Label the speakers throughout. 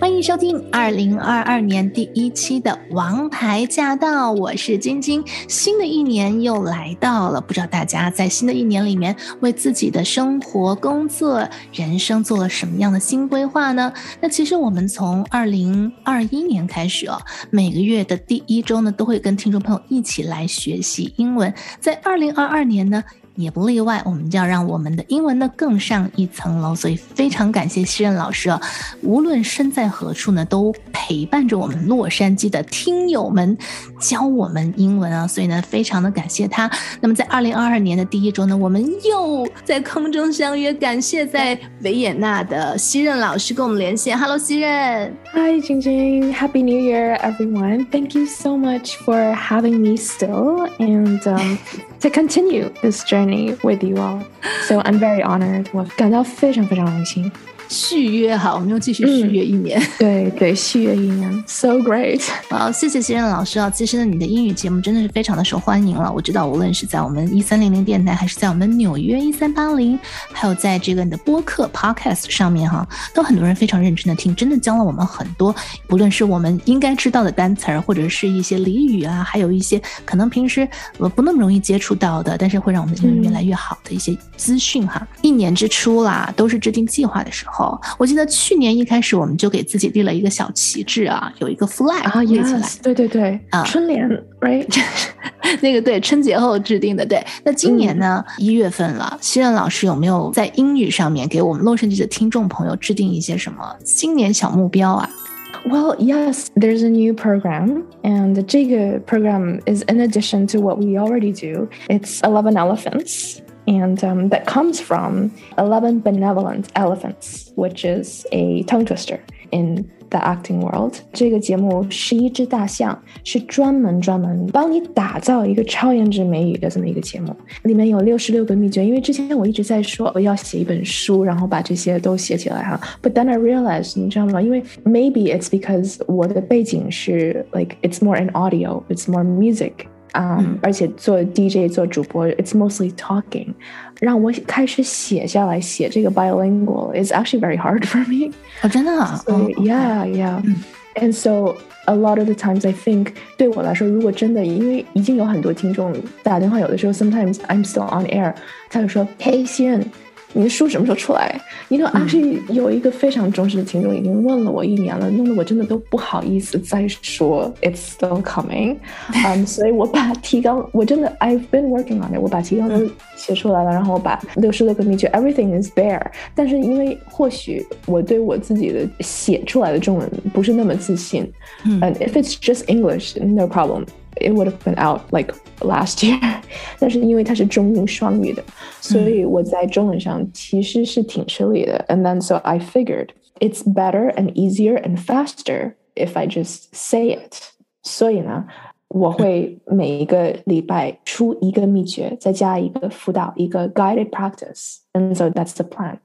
Speaker 1: 欢迎收听二零二二年第一期的《王牌驾到》，我是晶晶。新的一年又来到了，不知道大家在新的一年里面为自己的生活、工作、人生做了什么样的新规划呢？那其实我们从二零二一年开始哦，每个月的第一周呢，都会跟听众朋友一起来学习英文。在二零二二年呢。也不例外，我们就要让我们的英文呢更上一层楼。所以非常感谢西任老师啊，无论身在何处呢，都陪伴着我们洛杉矶的听友们，教我们英文啊。所以呢，非常的感谢他。那么在二零二二年的第一周呢，我们又在空中相约，感谢在维也纳的西任老师跟我们连线。Hello，西任。
Speaker 2: Hi，晶晶，Happy New Year, everyone. Thank you so much for having me still and to continue this journey. journey with you all. So I'm very honored. 我感到非常非常荣幸。
Speaker 1: 续约哈，我们又继续续约一年。
Speaker 2: 对对，续约一年，so great。
Speaker 1: 好，谢谢新任老师啊。其实呢，你的英语节目真的是非常的受欢迎了。我知道，无论是在我们一三零零电台，还是在我们纽约一三八零，还有在这个你的播客 podcast 上面哈，都很多人非常认真的听，真的教了我们很多，不论是我们应该知道的单词儿，或者是一些俚语啊，还有一些可能平时呃不那么容易接触到的，但是会让我们英语越来越好的一些资讯哈。一年之初啦，都是制定计划的时候。候，我记得去年一开始我们就给自己立了一个小旗帜啊，有一个 flag
Speaker 2: 啊、立起来。Yes, 对对对，啊、嗯，春联，right？
Speaker 1: 那个对，春节后制定的。对，那今年呢，一、嗯、月份了，熙韧老师有没有在英语上面给我们洛杉矶的听众朋友制定一些什么新年小目标啊
Speaker 2: ？Well, yes, there's a new program, and this program is in addition to what we already do. It's 11 Elephants, and um, that comes from 11 Benevolent Elephants, which is a tongue twister in the acting world。这个节目是一只大象，是专门专门帮你打造一个超颜值美语的这么一个节目。里面有六十六个秘诀，因为之前我一直在说我要写一本书，然后把这些都写起来哈。But then I realized，你知道吗？因为 maybe it's because like it's more in audio，it's more music。嗯，而且做 DJ 做主播，it's mostly talking，让我开始写下来写这个 bilingual is actually very hard for me。
Speaker 1: 哦，真的啊？
Speaker 2: So yeah, yeah. And so a lot of the times I think 对我来说，如果真的因为已经有很多听众打电话，有的时候 sometimes I'm still on air，他就说，Hey，西任。 你的书什么时候出来？You know, actually 有一个非常忠实的听众已经问了我一年了，弄得我真的都不好意思再说 It's still coming。嗯，所以我把提纲，我真的 I've been working on it，我把提纲都写出来了，然后我把六十六个秘诀 Everything is there。但是因为或许我对我自己的写出来的中文不是那么自信，嗯，If it's just English, no problem. It would have been out like last year，但是因为它是中英双语的，所以我在中文上其实是挺吃力的。And then so I figured it's better and easier and faster if I just say it。所以呢，我会每一个礼拜出一个秘诀，再加一个辅导，一个 guided practice。And so that's the plan。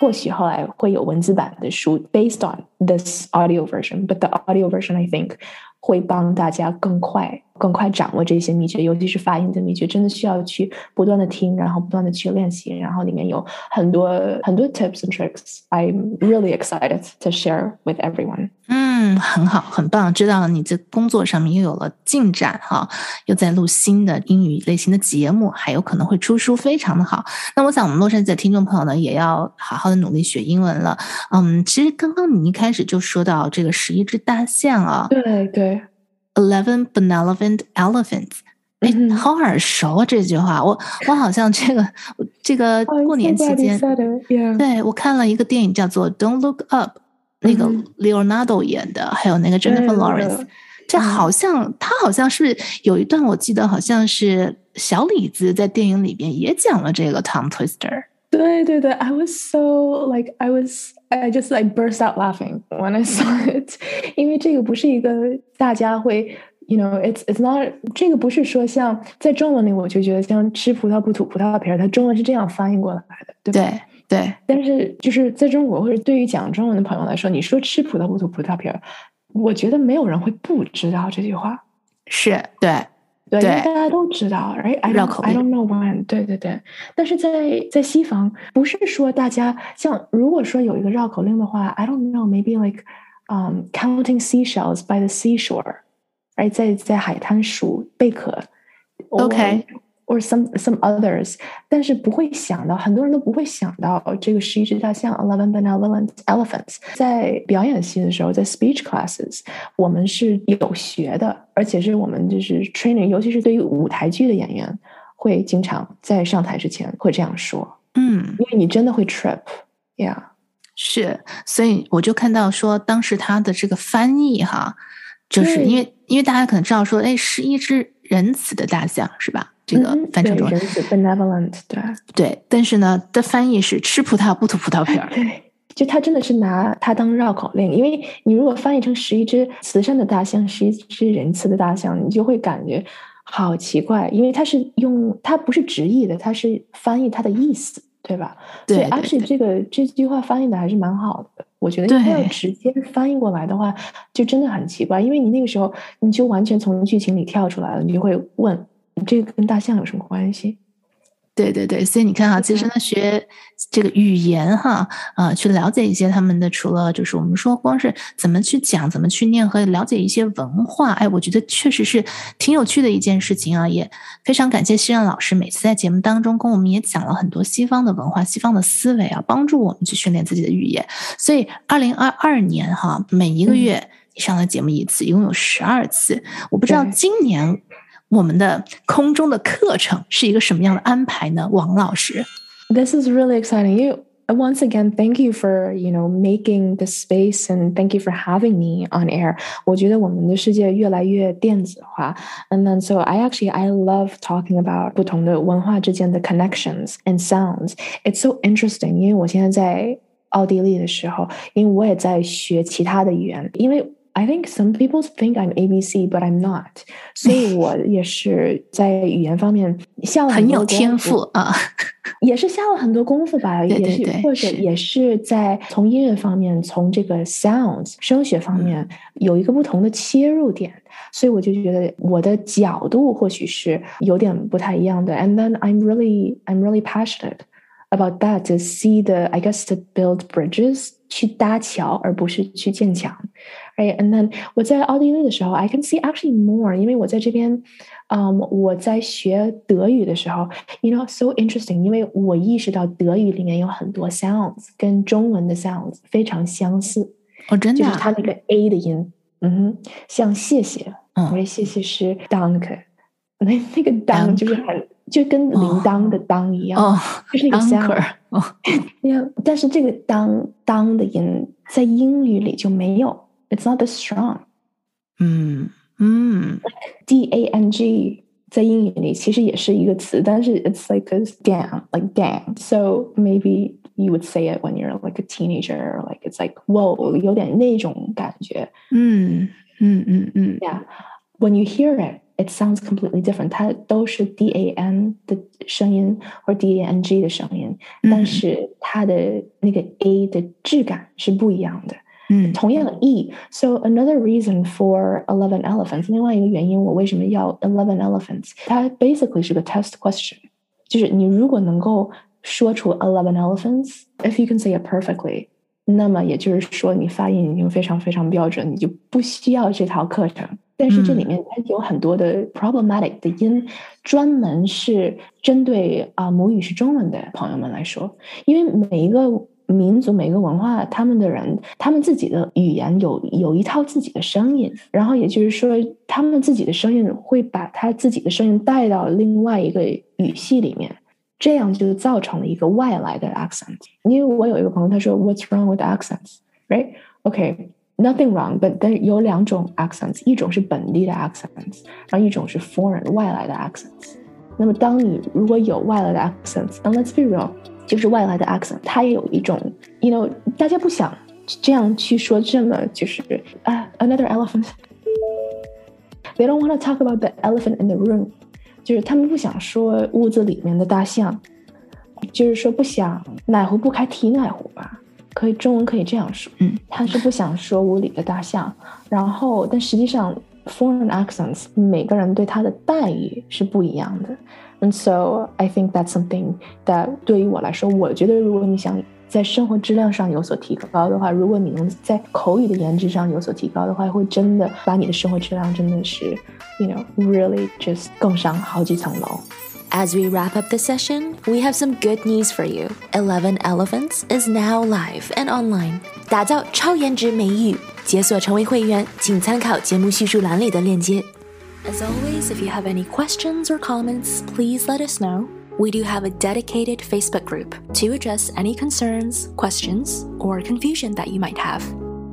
Speaker 2: 或许后来会有文字版的书 based on this audio version，but the audio version I think 会帮大家更快、更快掌握这些秘诀，尤其是发音的秘诀，真的需要去不断的听，然后不断的去练习，然后里面有很多很多 tips and tricks。I'm really excited to share with everyone。
Speaker 1: 嗯，很好，很棒，知道了你在工作上面又有了进展哈，又在录新的英语类型的节目，还有可能会出书，非常的好。那我想我们洛杉矶的听众朋友呢，也要好好的努力学英文了。嗯，其实刚刚你一开开始就说到这个十一只大象啊，
Speaker 2: 对对
Speaker 1: ，eleven benevolent elephants。哎，好耳熟啊！这句话，我我好像这个这个过年期间，对我看了一个电影叫做《Don't Look Up》，那个 Leonardo 演的，mm Jennifer Lawrence。这好像他好像是有一段，我记得好像是小李子在电影里边也讲了这个 tongue twister。
Speaker 2: 对对对，I was so like I was I just like burst out laughing when I saw it，因为这个不是一个大家会。You know, it's it's not 这个不是说像在中文里，我就觉得像吃葡萄不吐葡萄皮儿，它中文是这样翻译过来的，对吧？
Speaker 1: 对对，
Speaker 2: 但是就是在中国或者对于讲中文的朋友来说，你说吃葡萄不吐葡萄皮儿，我觉得没有人会不知道这句话。
Speaker 1: 是对。
Speaker 2: 对，因为大家都知道，right？
Speaker 1: 绕口令
Speaker 2: I don't know when。对对对，但是在在西方，不是说大家像如果说有一个绕口令的话，I don't know，maybe like um counting seashells by the seashore，right？在在海滩数贝壳。
Speaker 1: OK。
Speaker 2: Or some some others，但是不会想到，很多人都不会想到这个十一只大象 eleven benevolent elephants。在表演系的时候，在 speech classes，我们是有学的，而且是我们就是 training，尤其是对于舞台剧的演员，会经常在上台之前会这样说，
Speaker 1: 嗯，
Speaker 2: 因为你真的会 trip，yeah。
Speaker 1: 是，所以我就看到说，当时他的这个翻译哈，就是因为因为大家可能知道说，哎，是一只仁慈的大象是吧？这个翻成中
Speaker 2: 文仁慈 benevolent，对
Speaker 1: 对，但是呢，的翻译是吃葡萄不吐葡萄皮儿。
Speaker 2: 对，就他真的是拿它当绕口令，因为你如果翻译成十一只慈善的大象，十一只仁慈的大象，你就会感觉好奇怪，因为它是用它不是直译的，它是翻译它的意思，对吧？
Speaker 1: 对
Speaker 2: 所以 actually 这个这句话翻译的还是蛮好的，我觉得
Speaker 1: 对
Speaker 2: 要直接翻译过来的话，就真的很奇怪，因为你那个时候你就完全从剧情里跳出来了，你就会问。这个跟大象有什么关系？
Speaker 1: 对对对，所以你看哈，其实呢，学这个语言哈，啊、呃，去了解一些他们的，除了就是我们说光是怎么去讲、怎么去念和了解一些文化，哎，我觉得确实是挺有趣的一件事情啊。也非常感谢西任老师每次在节目当中跟我们也讲了很多西方的文化、西方的思维啊，帮助我们去训练自己的语言。所以，二零二二年哈，每一个月你上了节目一次，一共有十二次。我不知道今年。我们的空中的课程是一个什么样的安排呢？王老师
Speaker 2: This is really exciting. You once again, thank you for you know making the space and thank you for having me on air. 我觉得我们的世界越来越电子化，and then so I actually I love talking about 不同的文化之间的 connections and sounds. It's so interesting. 因为我现在在奥地利的时候，因为我也在学其他的语言，因为。 I think some people think I'm ABC, but I'm not. 所以我也是在语言方面下了
Speaker 1: 很有天赋啊，
Speaker 2: 也是下了很多功夫吧，
Speaker 1: 对对对
Speaker 2: 也是或者也是在从音乐方面，从这个 sounds 声学方面有一个不同的切入点，所以我就觉得我的角度或许是有点不太一样的。And then I'm really I'm really passionate about that to see the I guess to build bridges 去搭桥，而不是去建墙。 Right, and then 我在奥地利的时候，I can see actually more，因为我在这边，嗯、um,，我在学德语的时候，you know so interesting，因为我意识到德语里面有很多 sounds 跟中文的 sounds 非常相似。
Speaker 1: 哦，真的、
Speaker 2: 就是它那个 a 的音，嗯哼，像谢谢，
Speaker 1: 嗯，
Speaker 2: 因为谢谢是 dank，那那个当就是很就跟铃铛的当一样，
Speaker 1: 哦，
Speaker 2: 就是那个
Speaker 1: sound，哦，
Speaker 2: 但是这个当当的音在英语里就没有。 It's not that strong.
Speaker 1: 嗯嗯
Speaker 2: D A N G 在英语里其实也是一个词，但是 it's like a damn, like damn. So maybe you would say it when you're like a teenager, or like it's like whoa，有点那种感觉。
Speaker 1: 嗯嗯嗯嗯
Speaker 2: Yeah, when you hear it, it sounds completely different. 它都是 D A N 的声音或 D A N G 的声音，但是它的那个 A 的质感是不一样的。
Speaker 1: 嗯，
Speaker 2: 同样的 E，so another reason for eleven elephants，另外一个原因我为什么要 eleven elephants？它 basically 是个 test question，就是你如果能够说出 eleven elephants，if you can say it perfectly，那么也就是说你发音已经非常非常标准，你就不需要这套课程。但是这里面它有很多的 problematic 的音，专门是针对啊、呃、母语是中文的朋友们来说，因为每一个。 民族每个文化，他们的人，他们自己的语言有有一套自己的声音，然后也就是说，他们自己的声音会把他自己的声音带到另外一个语系里面，这样就造成了一个外来的 accent。因为我有一个朋友，他说 "What's wrong with accents？Right？OK，nothing wrong, but 但是有两种 accents，一种是本地的 accents，然后一种是 foreign 外来的 accents。那么当你如果有外来的 accents，and let's be real。就是外来的 accent，它也有一种，you know，大家不想这样去说这么就是啊、uh,，another elephant。They don't want to talk about the elephant in the room，就是他们不想说屋子里面的大象，就是说不想哪壶不开提哪壶吧，可以中文可以这样说。
Speaker 1: 嗯，
Speaker 2: 他是不想说屋里的大象，然后但实际上 foreign accents 每个人对他的待遇是不一样的。And so I think that's something that 对于我来说，我觉得如果你想在生活质量上有所提高的话，如果你能在口语的颜值上有所提高的话，会真的把你的生活质量真的是，you know really just 更上好几层楼。
Speaker 3: As we wrap up the session, we have some good news for you. Eleven Elephants is now live and online. 打造超颜值美语，解锁成为会员，请参考节目叙述栏里的链接。As always, if you have any questions or comments, please let us know. We do have a dedicated Facebook group to address any concerns, questions, or confusion that you might have.